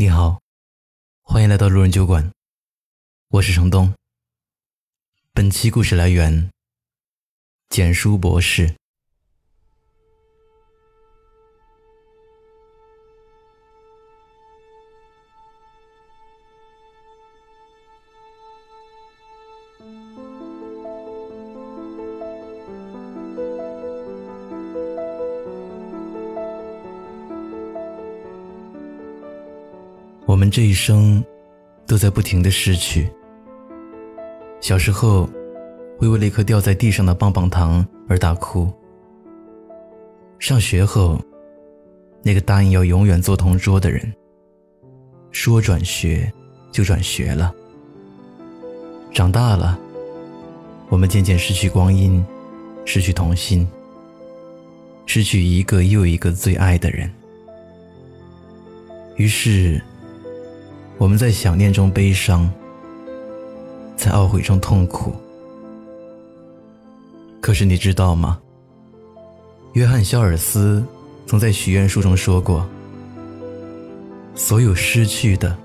你好，欢迎来到路人酒馆，我是程东。本期故事来源：简书博士。我们这一生，都在不停的失去。小时候，会为了一颗掉在地上的棒棒糖而大哭。上学后，那个答应要永远做同桌的人，说转学就转学了。长大了，我们渐渐失去光阴，失去童心，失去一个又一个最爱的人。于是。我们在想念中悲伤，在懊悔中痛苦。可是你知道吗？约翰·肖尔斯曾在许愿书中说过：“所有失去的，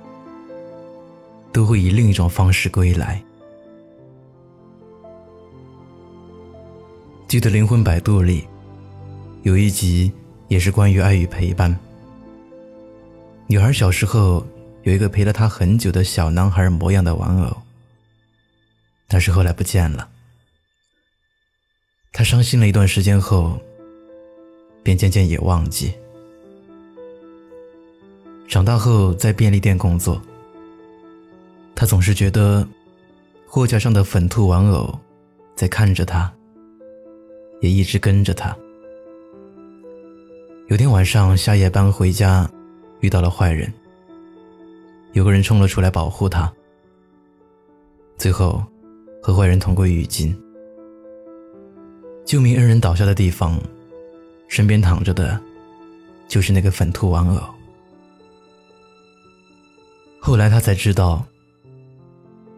都会以另一种方式归来。”记得《灵魂摆渡》里有一集也是关于爱与陪伴。女孩小时候。有一个陪了他很久的小男孩模样的玩偶，但是后来不见了。他伤心了一段时间后，便渐渐也忘记。长大后在便利店工作，他总是觉得货架上的粉兔玩偶在看着他，也一直跟着他。有天晚上下夜班回家，遇到了坏人。有个人冲了出来保护他，最后和坏人同归于尽。救命恩人倒下的地方，身边躺着的，就是那个粉兔玩偶。后来他才知道，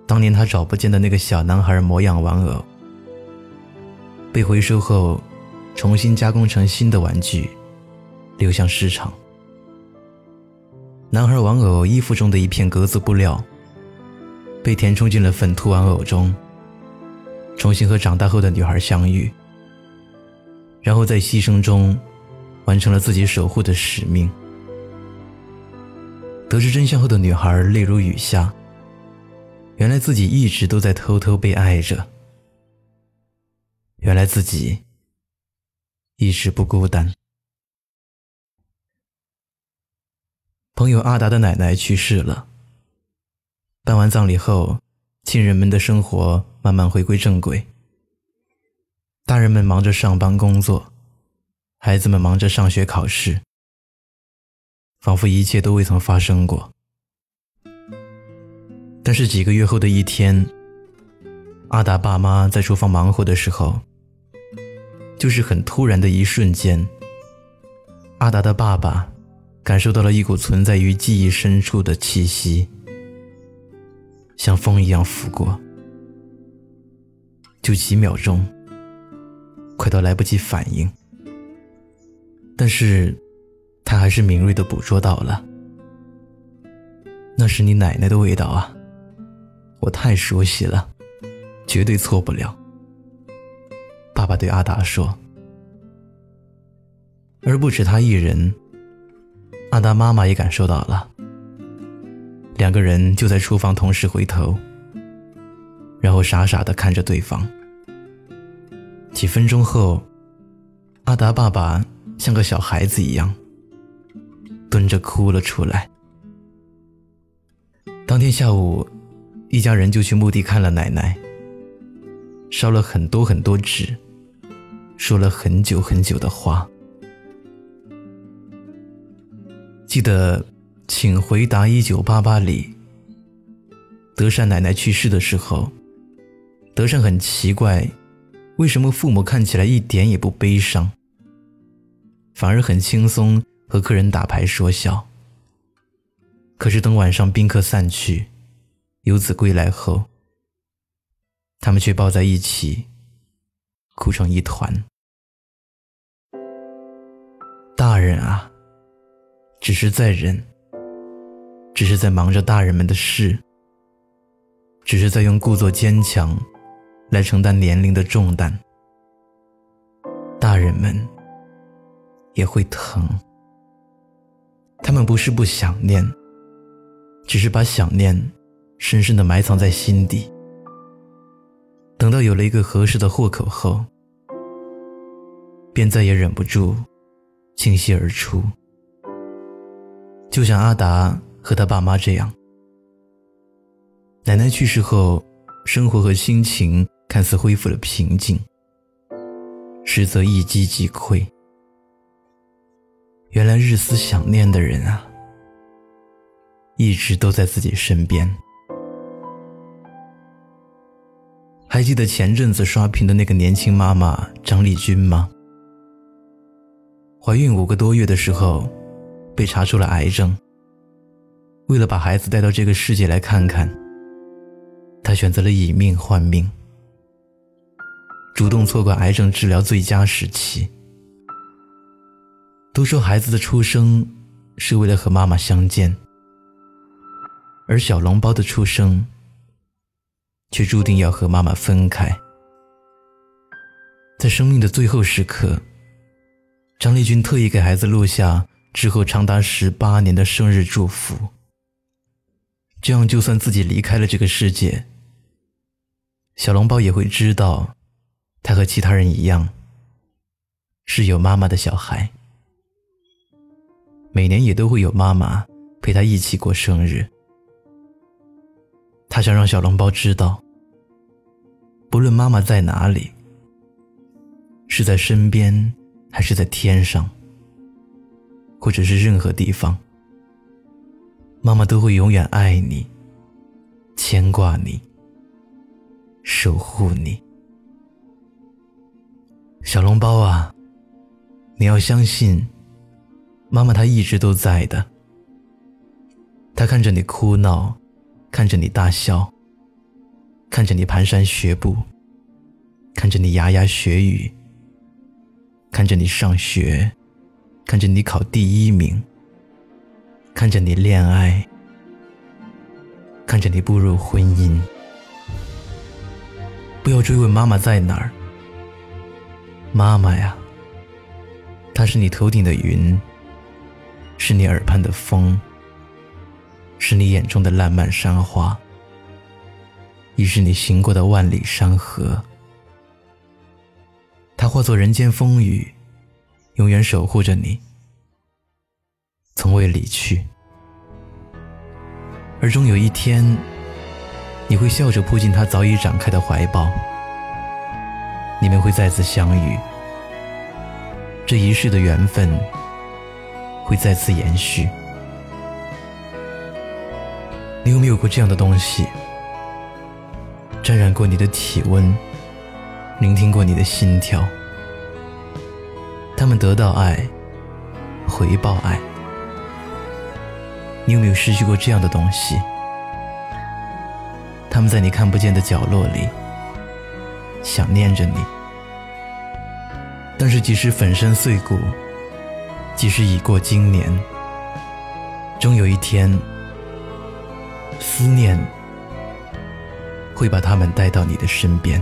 当年他找不见的那个小男孩模样玩偶，被回收后，重新加工成新的玩具，流向市场。男孩玩偶衣服中的一片格子布料，被填充进了粉兔玩偶中，重新和长大后的女孩相遇，然后在牺牲中，完成了自己守护的使命。得知真相后的女孩泪如雨下，原来自己一直都在偷偷被爱着，原来自己一直不孤单。朋友阿达的奶奶去世了。办完葬礼后，亲人们的生活慢慢回归正轨。大人们忙着上班工作，孩子们忙着上学考试，仿佛一切都未曾发生过。但是几个月后的一天，阿达爸妈在厨房忙活的时候，就是很突然的一瞬间，阿达的爸爸。感受到了一股存在于记忆深处的气息，像风一样拂过，就几秒钟，快到来不及反应。但是，他还是敏锐的捕捉到了，那是你奶奶的味道啊！我太熟悉了，绝对错不了。爸爸对阿达说，而不止他一人。阿达妈妈也感受到了，两个人就在厨房同时回头，然后傻傻的看着对方。几分钟后，阿达爸爸像个小孩子一样，蹲着哭了出来。当天下午，一家人就去墓地看了奶奶，烧了很多很多纸，说了很久很久的话。记得，请回答一九八八里，德善奶奶去世的时候，德善很奇怪，为什么父母看起来一点也不悲伤，反而很轻松和客人打牌说笑。可是等晚上宾客散去，游子归来后，他们却抱在一起，哭成一团。大人啊！只是在忍，只是在忙着大人们的事，只是在用故作坚强来承担年龄的重担。大人们也会疼，他们不是不想念，只是把想念深深的埋藏在心底。等到有了一个合适的豁口后，便再也忍不住倾泻而出。就像阿达和他爸妈这样，奶奶去世后，生活和心情看似恢复了平静。实则一击即溃。原来日思想念的人啊，一直都在自己身边。还记得前阵子刷屏的那个年轻妈妈张丽君吗？怀孕五个多月的时候，被查出了癌症。为了把孩子带到这个世界来看看，他选择了以命换命。主动错过癌症治疗最佳时期。都说孩子的出生是为了和妈妈相见，而小笼包的出生却注定要和妈妈分开。在生命的最后时刻，张丽君特意给孩子录下之后长达十八年的生日祝福，这样就算自己离开了这个世界，小笼包也会知道。他和其他人一样，是有妈妈的小孩，每年也都会有妈妈陪他一起过生日。他想让小笼包知道，不论妈妈在哪里，是在身边，还是在天上，或者是任何地方，妈妈都会永远爱你，牵挂你，守护你。小笼包啊，你要相信，妈妈她一直都在的。她看着你哭闹，看着你大笑，看着你蹒跚学步，看着你牙牙学语，看着你上学，看着你考第一名，看着你恋爱，看着你步入婚姻。不要追问妈妈在哪儿。妈妈呀，她是你头顶的云，是你耳畔的风，是你眼中的烂漫山花，亦是你行过的万里山河。她化作人间风雨，永远守护着你，从未离去。而终有一天，你会笑着扑进他早已展开的怀抱。你们会再次相遇，这一世的缘分会再次延续。你有没有过这样的东西，沾染过你的体温，聆听过你的心跳？他们得到爱，回报爱。你有没有失去过这样的东西？他们在你看不见的角落里。想念着你，但是即使粉身碎骨，即使已过经年，终有一天，思念会把他们带到你的身边。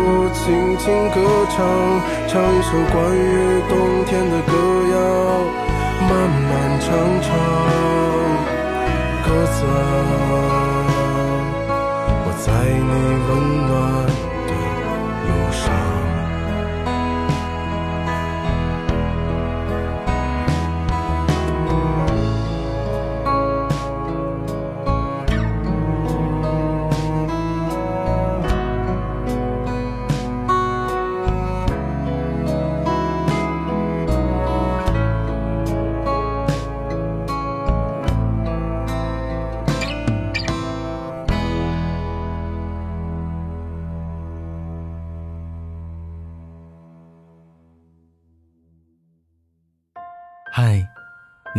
轻轻歌唱，唱一首关于冬天的歌谣，漫漫长长，鸽子。我在你温暖的路上。